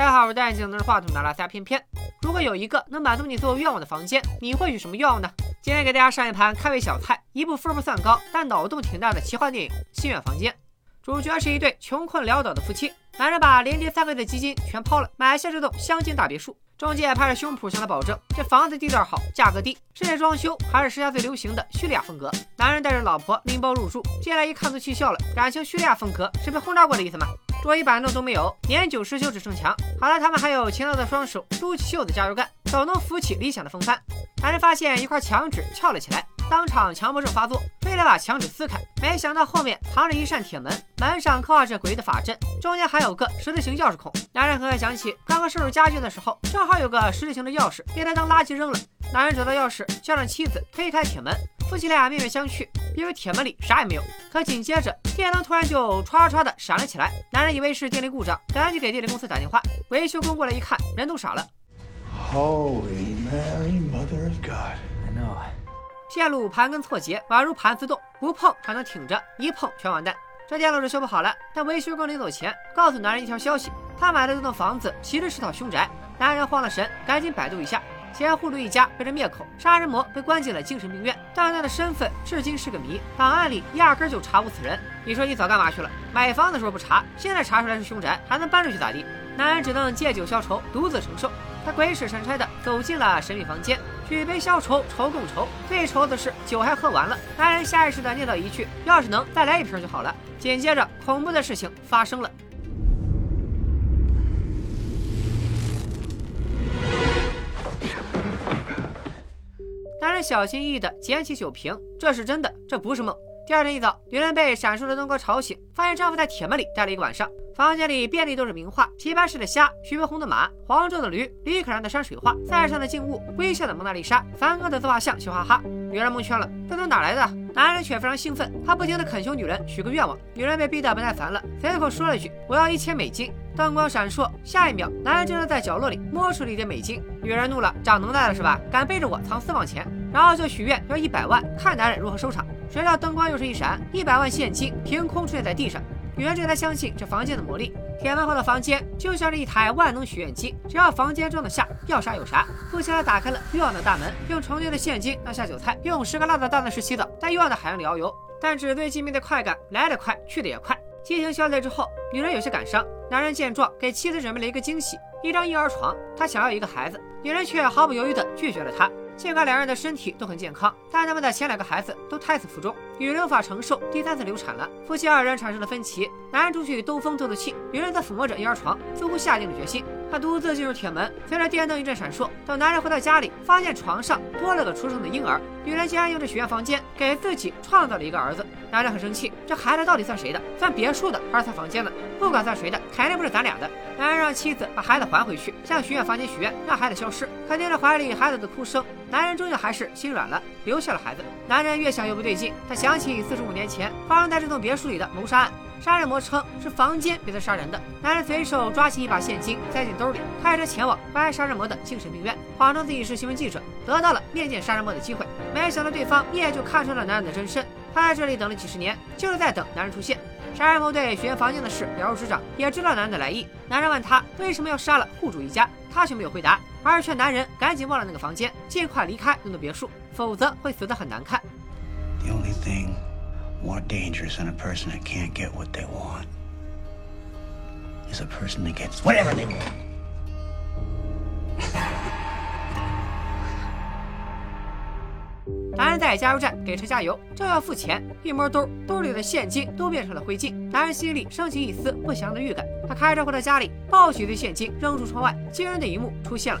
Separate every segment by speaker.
Speaker 1: 大家好，我是戴眼镜拿着话筒的拉撒偏偏。如果有一个能满足你所有愿望的房间，你会许什么愿望呢？今天给大家上一盘开胃小菜，一部分不算高但脑洞挺大的奇幻电影《心愿房间》。主角是一对穷困潦倒的夫妻，男人把连跌三个月的基金全抛了，买下这栋乡间大别墅。中介拍着胸脯向他保证，这房子地段好，价格低，室内装修还是时下最流行的叙利亚风格。男人带着老婆拎包入住，进来一看都气笑了，感情叙利亚风格是被轰炸过的意思吗？桌椅板凳都没有，年久失修只剩墙。好在他们还有勤劳的双手，撸起袖子加油干，总能扶起理想的风帆。男人发现一块墙纸翘了起来，当场强迫症发作，非得把墙纸撕开。没想到后面藏着一扇铁门，门上刻画着诡异的法阵，中间还有个十字形钥匙孔。男人很快想起刚刚收拾家具的时候，正好有个十字形的钥匙，被他当垃圾扔了。男人找到钥匙，叫上妻子推开铁门，夫妻俩面面相觑，因为铁门里啥也没有。可紧接着电灯突然就唰唰的闪了起来，男人以为是电力故障，赶紧给电力公司打电话。维修工过来一看，人都傻了。
Speaker 2: Holy Mary, Mother of God!
Speaker 3: I know.
Speaker 1: 线路盘根错节，宛如盘丝洞，不碰还能挺着，一碰全完蛋。这电路是修不好了，但维修工临走前告诉男人一条消息：他买的这栋房子其实是套凶宅。男人慌了神，赶紧百度一下。前户主一家被人灭口，杀人魔被关进了精神病院，但他的身份至今是个谜，档案里压根就查无此人。你说你早干嘛去了？买房的时候不查，现在查出来是凶宅，还能搬出去咋地？男人只能借酒消愁，独自承受。他鬼使神差的走进了神秘房间，举杯消愁愁更愁。最愁的是酒还喝完了，男人下意识的念叨一句：“要是能再来一瓶就好了。”紧接着，恐怖的事情发生了。男人小心翼翼地捡起酒瓶，这是真的，这不是梦。第二天一早，女人被闪烁的灯光吵醒，发现丈夫在铁门里待了一个晚上。房间里遍地都是名画，棋盘式的虾，徐悲鸿的马，黄州的驴，李可燃的山水画，塞上的静物，微笑的蒙娜丽莎，梵高的自画像，笑哈哈。女人蒙圈了，这都哪来的？男人却非常兴奋，他不停地恳求女人许个愿望。女人被逼得不耐烦了，随口说了一句：“我要一千美金。”灯光闪烁，下一秒，男人竟然在角落里摸出了一叠美金。女人怒了，长能耐了是吧？敢背着我藏私房钱？然后就许愿要一百万，看男人如何收场。谁料灯光又是一闪，一百万现金凭空出现在地上。女人这才相信这房间的魔力。铁门后的房间就像是一台万能许愿机，只要房间装得下，要啥有啥。夫妻俩打开了欲望的大门，用成堆的现金当下酒菜，用十个辣子大钻石洗澡，在欲望的海洋里遨游。但纸醉金迷的快感来得快，去得也快。激情消退之后，女人有些感伤。男人见状，给妻子准备了一个惊喜：一张婴儿床。他想要一个孩子，女人却毫不犹豫地拒绝了他。尽管两人的身体都很健康，但他们的前两个孩子都胎死腹中，女人无法承受第三次流产了。夫妻二人产生了分歧，男人出去兜风透透气，女人则抚摸着婴儿床，似乎下定了决心。他独自进入铁门，随着电灯一阵闪烁，等男人回到家里，发现床上多了个出生的婴儿。女人竟然用这许愿房间给自己创造了一个儿子。男人很生气，这孩子到底算谁的？算别墅的还是算房间的？不管算谁的，肯定不是咱俩的。男人让妻子把孩子还回去，向许愿房间许愿，让孩子消失。可听着怀里孩子的哭声，男人终究还是心软了，留下了孩子。男人越想越不对劲，他想想起四十五年前发生在这栋别墅里的谋杀案，杀人魔称是房间逼他杀人的。男人随手抓起一把现金，塞进兜里，开车前往关杀人魔的精神病院，谎称自己是新闻记者，得到了面见杀人魔的机会。没想到对方一眼就看穿了男人的真身。他在这里等了几十年，就是在等男人出现。杀人魔对许愿房间的事了如指掌，也知道男人的来意。男人问他为什么要杀了户主一家，他却没有回答，而是劝男人赶紧忘了那个房间，尽快离开那栋别墅，否则会死得很难看。
Speaker 2: The only thing more dangerous than a person that can't get what they want is a person that gets whatever they want.
Speaker 1: 男人在加油站给车加油，正要付钱，一摸兜，兜里的现金都变成了灰烬。男人心里升起一丝不祥的预感，他开车回到家里，抱起一堆现金扔出窗外，惊人的一幕出现了。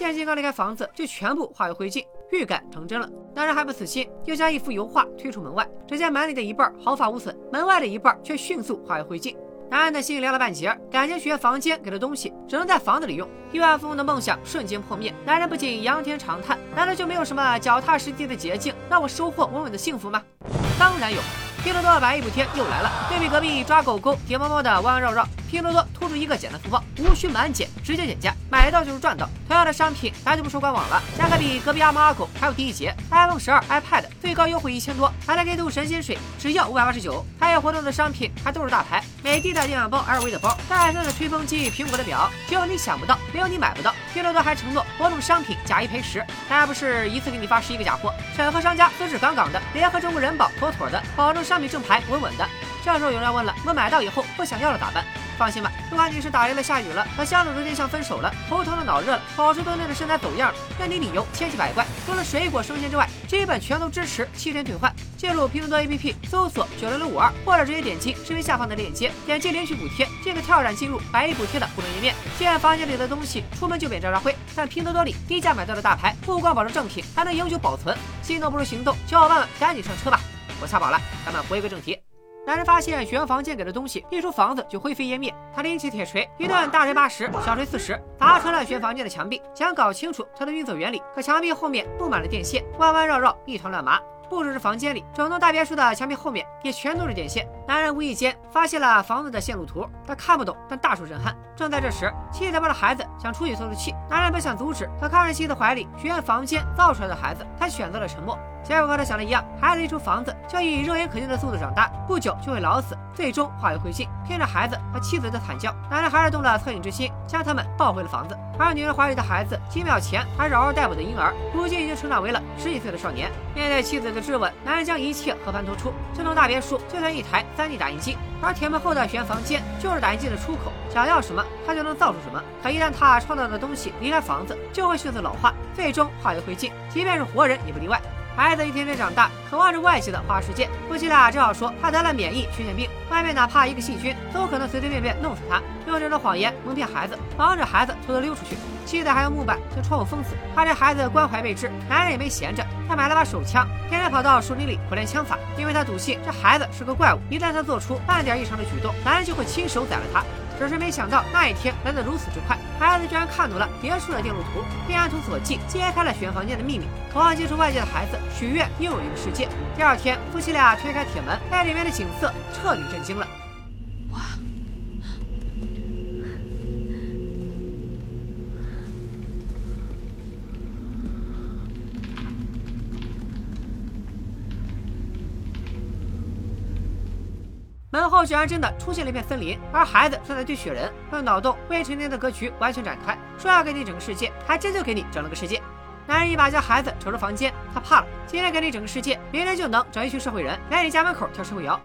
Speaker 1: 现金刚离开房子，就全部化为灰烬，预感成真了。男人还不死心，又将一幅油画推出门外，只见门里的一半毫发无损，门外的一半却迅速化为灰烬。男人的心凉了半截，感情学房间给的东西只能在房子里用，亿万富翁的梦想瞬间破灭。男人不仅仰天长叹，难道就没有什么脚踏实地的捷径，让我收获稳稳的幸福吗？当然有，拼多多的百亿补贴又来了，对比隔壁抓狗狗、叠猫猫的弯弯绕绕，拼多多突出一个简单粗暴，无需满减，直接减价，买到就是赚到。同样的商品，咱就不说官网了，价格比隔壁阿猫阿狗还要低一截。iPhone 十二、iPad 最高优惠一千多，还来给赌神仙水，只要五百八十九。开业活动的商品还都是大牌，美的的电饭煲、LV 的包、戴森的吹风机、苹果的表，只有你想不到，没有你买不到。拼多多还承诺活动商品假一赔十，那不是一次给你发十一个假货，审核商家资质杠杠的，联合中国人保妥妥的，保证商品正牌稳稳的。这时候有人要问了，我买到以后不想要了咋办？放心吧，不管你是打雷了、下雨了，和相处对象分手了，头疼了、脑热了，保持锻炼的身材走样了，那你理由千奇百怪，除了水果生鲜之外，基本全都支持七天退换。进入拼多多 APP 搜索九六六五二，或者直接点击视频下方的链接，点击领取补贴，即可跳转进入百亿补贴的互动页面。既然房间里的东西出门就变渣渣灰，但拼多多里低价买到的大牌，不光保证正品，还能永久保存。心动不如行动，小伙伴们赶紧上车吧！我擦饱了，咱们回归正题。男人发现学房间给的东西一出房子就灰飞烟灭，他拎起铁锤，一顿大锤八十，小锤四十，砸穿了学房间的墙壁，想搞清楚它的运作原理。可墙壁后面布满了电线，弯弯绕绕，一团乱麻。不只是房间里，整栋大别墅的墙壁后面也全都是电线。男人无意间发现了房子的线路图，他看不懂，但大受震撼。正在这时，妻子抱着孩子想出去透透气，男人本想阻止，可看着妻子怀里学院房间造出来的孩子，他选择了沉默。结果和他想的一样，孩子一出房子就以肉眼可见的速度长大，不久就会老死，最终化为灰烬。听着孩子和妻子的惨叫，男人还是动了恻隐之心，将他们抱回了房子。而女人怀里的孩子，几秒前还是嗷嗷待哺的婴儿，如今已经成长为了十几岁的少年。面对妻子的质问，男人将一切和盘托出。这栋大别墅就像一台 3D 打印机，而铁门后的玄房间就是打印机的出口。想要什么，他就能造出什么。可一旦他创造的东西离开房子，就会迅速老化，最终化为灰烬。即便是活人也不例外。孩子一天天长大，渴望着外界的花世界。夫妻俩只好说他得了免疫缺陷病，外面哪怕一个细菌都可能随随便便弄死他。用这种谎言蒙骗孩子，防止孩子偷偷溜出去。妻子还用木板将窗户封死，怕这孩子关怀备至。男人也没闲着，他买了把手枪，天天跑到树林里苦练枪法，因为他笃信这孩子是个怪物，一旦他做出半点异常的举动，男人就会亲手宰了他。只是没想到那一天来得如此之快，孩子居然看懂了别墅的电路图，并按图索骥揭开了选房间的秘密。同样接触外界的孩子许愿又有一个世界。第二天，夫妻俩推开铁门，被里面的景色彻底震惊了。门后居然真的出现了一片森林，而孩子正在堆雪人，用脑洞未成年的格局完全展开，说要给你整个世界，还真就给你整了个世界。男人一把将孩子扯出房间，他怕了，今天给你整个世界，明天就能整一群社会人来你家门口跳社会摇。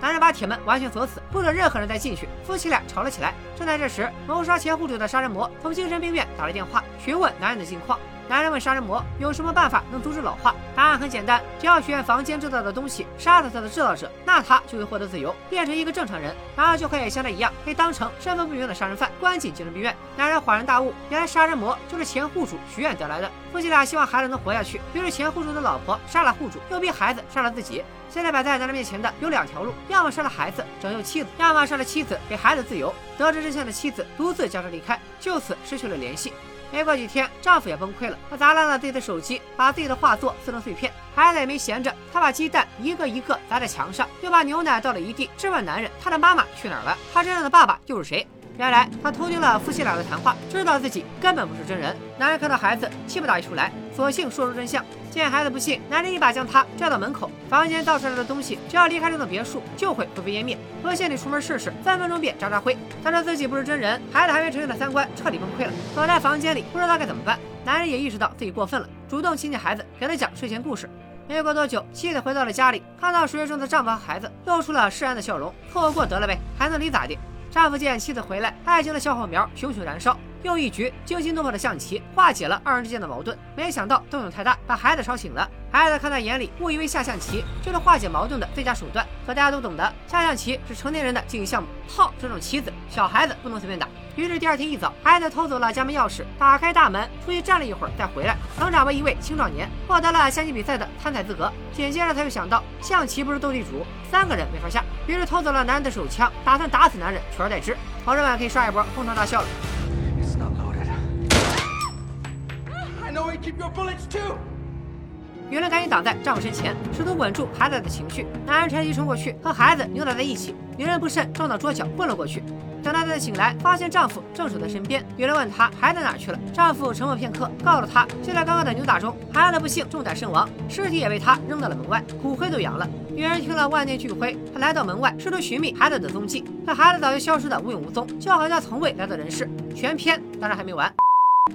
Speaker 1: 男人把铁门完全锁死，不准任何人再进去。夫妻俩吵了起来。正在这时，谋杀前户主的杀人魔从精神病院打来电话，询问男人的近况。男人问杀人魔有什么办法能阻止老化？答案很简单，只要许愿房间制造的东西杀死他的制造者，那他就会获得自由，变成一个正常人，然后就可以像他一样被当成身份不明的杀人犯关进精神病院。男人恍然大悟，原来杀人魔就是前户主许愿得来的。夫妻俩希望孩子能活下去，于是前户主的老婆杀了户主，又逼孩子杀了自己。现在摆在男人面前的有两条路：要么杀了孩子拯救妻子，要么杀了妻子给孩子自由。得知真相的妻子独自驾车离开，就此失去了联系。没过几天，丈夫也崩溃了。他砸烂了自己的手机，把自己的画作撕成碎片。孩子也没闲着，他把鸡蛋一个一个砸在墙上，又把牛奶倒了一地，质问男人：他的妈妈去哪儿了？他真正的爸爸又是谁？原来他偷听了夫妻俩的谈话，知道自己根本不是真人。男人看到孩子，气不打一处来，索性说出真相。见孩子不信，男人一把将他拽到门口。房间倒出来的东西，只要离开这栋别墅，就会灰飞烟灭。和县里出门试试，三分钟便渣渣灰。他说自己不是真人，孩子还没成熟的三观彻底崩溃了，躲在房间里不知道该怎么办。男人也意识到自己过分了，主动亲近孩子，给他讲睡前故事。没过多久，妻子回到了家里，看到熟睡中的丈夫和孩子，露出了释然的笑容。错过得了呗，还能离咋地？丈夫见妻子回来，爱情的小火苗熊熊燃烧。又一局惊心动魄的象棋化解了二人之间的矛盾，没想到动静太大，把孩子吵醒了。孩子看在眼里，误以为下象棋就是化解矛盾的最佳手段。可大家都懂得，下象棋是成年人的竞技项目，炮这种棋子，小孩子不能随便打。于是第二天一早，孩子偷走了家门钥匙，打开大门，出去站了一会儿再回来，成长为一位青壮年，获得了象棋比赛的参赛资格。紧接着他又想到，象棋不是斗地主，三个人没法下，于是偷走了男人的手枪，打算打死男人，取而代之。同志们可以刷一波哄堂大笑了。女人赶紧挡在丈夫身前，试图稳住孩子的情绪。男人趁机冲过去，和孩子扭打在一起。女人不慎撞到桌角，昏了过去。等她再醒来，发现丈夫正守在身边。女人问她孩子哪去了，丈夫沉默片刻，告诉她就在刚刚的扭打中，孩子不幸中弹身亡，尸体也被他扔到了门外，骨灰都扬了。女人听了万念俱灰，她来到门外，试图寻觅孩子的踪迹，可孩子早就消失的无影无踪，就好像从未来到人世。全篇当然还没完。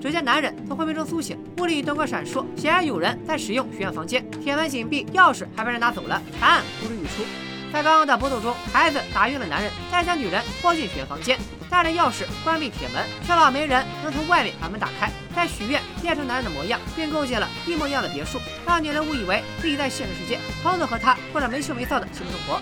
Speaker 1: 只见男人从昏迷中苏醒，屋里灯光闪烁，显然有人在使用许愿房间，铁门紧闭，钥匙还被人拿走了，答案呼之欲出。在刚刚的搏斗中，孩子打晕了男人，再将女人拖进许愿房间，带着钥匙关闭铁门，确保没人能从外面把门打开，再许愿变成男人的模样，并构建了一模一样的别墅，让女人误以为自己在现实世界，从此和他过着没羞没臊的幸福生活。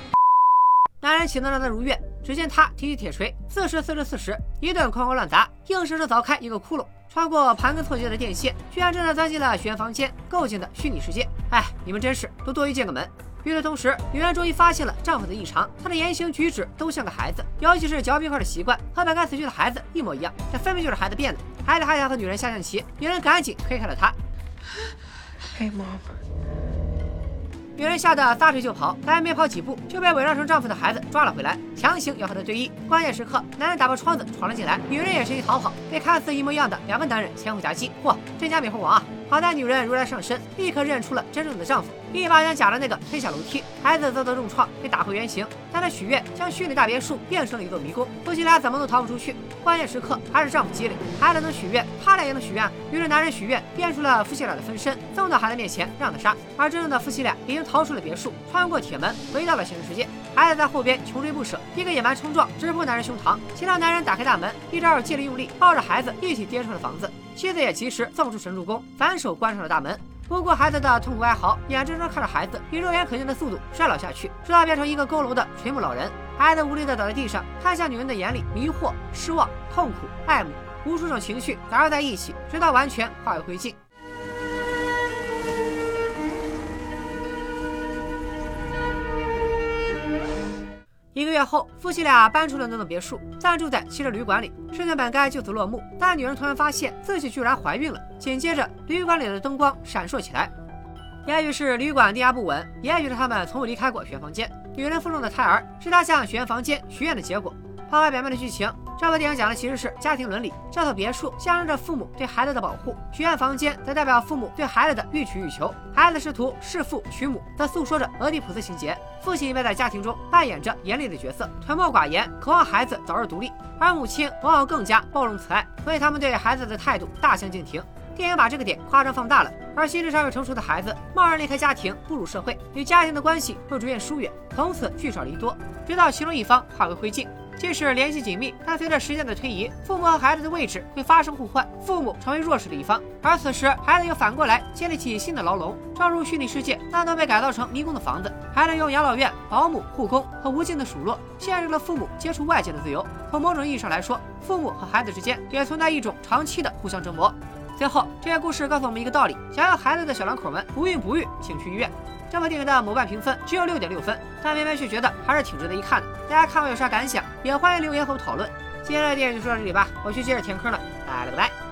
Speaker 1: 男人岂能让他如愿，只见他提起铁锤，四十四十四十，一顿哐哐乱砸，硬生生凿开一个窟窿。穿过盘根错节的电线，居然真的钻进了许愿房间构建的虚拟世界。哎，你们真是都多余建个门。与此同时，女人终于发现了丈夫的异常，他的言行举止都像个孩子，尤其是嚼冰块的习惯，和本该死去的孩子一模一样。这分明就是孩子变的。孩子还想和女人下象棋，女人赶紧推开了他。
Speaker 3: Hey, mom.
Speaker 1: 女人吓得撒腿就跑，但没跑几步就被伪装成丈夫的孩子抓了回来，强行要和他对弈。关键时刻，男人打破窗子闯了进来，女人也趁机逃跑，被看似一模一样的两个男人前后夹击。嚯，真假美猴王啊！好在女人如来上身，立刻认出了真正的丈夫，一把将假的那个推下楼梯。孩子遭到重创，被打回原形，但他许愿将虚拟大别墅变成了一座迷宫，夫妻俩怎么都逃不出去。关键时刻还是丈夫机灵，孩子能许愿，他俩也能许愿。于是男人许愿变出了夫妻俩的分身，送到孩子面前让他杀。而真正的夫妻俩已经逃出了别墅，穿过铁门回到了现实世界。孩子在后边穷追不舍，一个野蛮冲撞，直扑男人胸膛。其他男人打开大门，一招借力用力，抱着孩子一起跌出了房子。妻子也及时送出神助攻，反手关上了大门。不顾孩子的痛苦哀嚎，眼睁睁看着孩子以肉眼可见的速度衰老下去，直到变成一个佝偻的垂暮老人。孩子无力的倒在地上，看向女人的眼里迷惑、失望、痛苦、爱慕，无数种情绪杂糅在一起，直到完全化为灰烬。一个月后，夫妻俩搬出了那栋别墅，暂住在汽车旅馆里。事情本该就此落幕，但女人突然发现自己居然怀孕了。紧接着，旅馆里的灯光闪烁起来。也许是旅馆电压不稳，也许是他们从未离开过学员房间。女人腹中的胎儿是她向学员房间许愿的结果。抛开表面的剧情，这部电影讲的其实是家庭伦理。这套别墅象征着父母对孩子的保护，许愿房间则代表父母对孩子的欲取欲求。孩子试图弑父娶母，则诉说着俄狄浦斯情节。父亲一般在家庭中扮演着严厉的角色，沉默寡言，渴望孩子早日独立；而母亲往往更加包容慈爱，所以他们对孩子的态度大相径庭。电影把这个点夸张放大了，而心智尚未成熟的孩子贸然离开家庭，步入社会，与家庭的关系会逐渐疏远，从此聚少离多，直到其中一方化为灰烬。即使联系紧密，但随着时间的推移，父母和孩子的位置会发生互换，父母成为弱势的一方，而此时孩子又反过来建立起新的牢笼。正如虚拟世界那栋被改造成迷宫的房子，孩子用养老院、保姆、护工和无尽的数落，限制了父母接触外界的自由。从某种意义上来说，父母和孩子之间也存在一种长期的互相折磨。最后，这些故事告诉我们一个道理：想要孩子的小两口们不孕不育，请去医院。这部电影的某瓣评分只有六点六分，但偏偏却觉得还是挺值得一看的。大家看完有啥感想，也欢迎留言和我讨论。今天的电影就说到这里吧，我去接着填坑了，拜了个拜。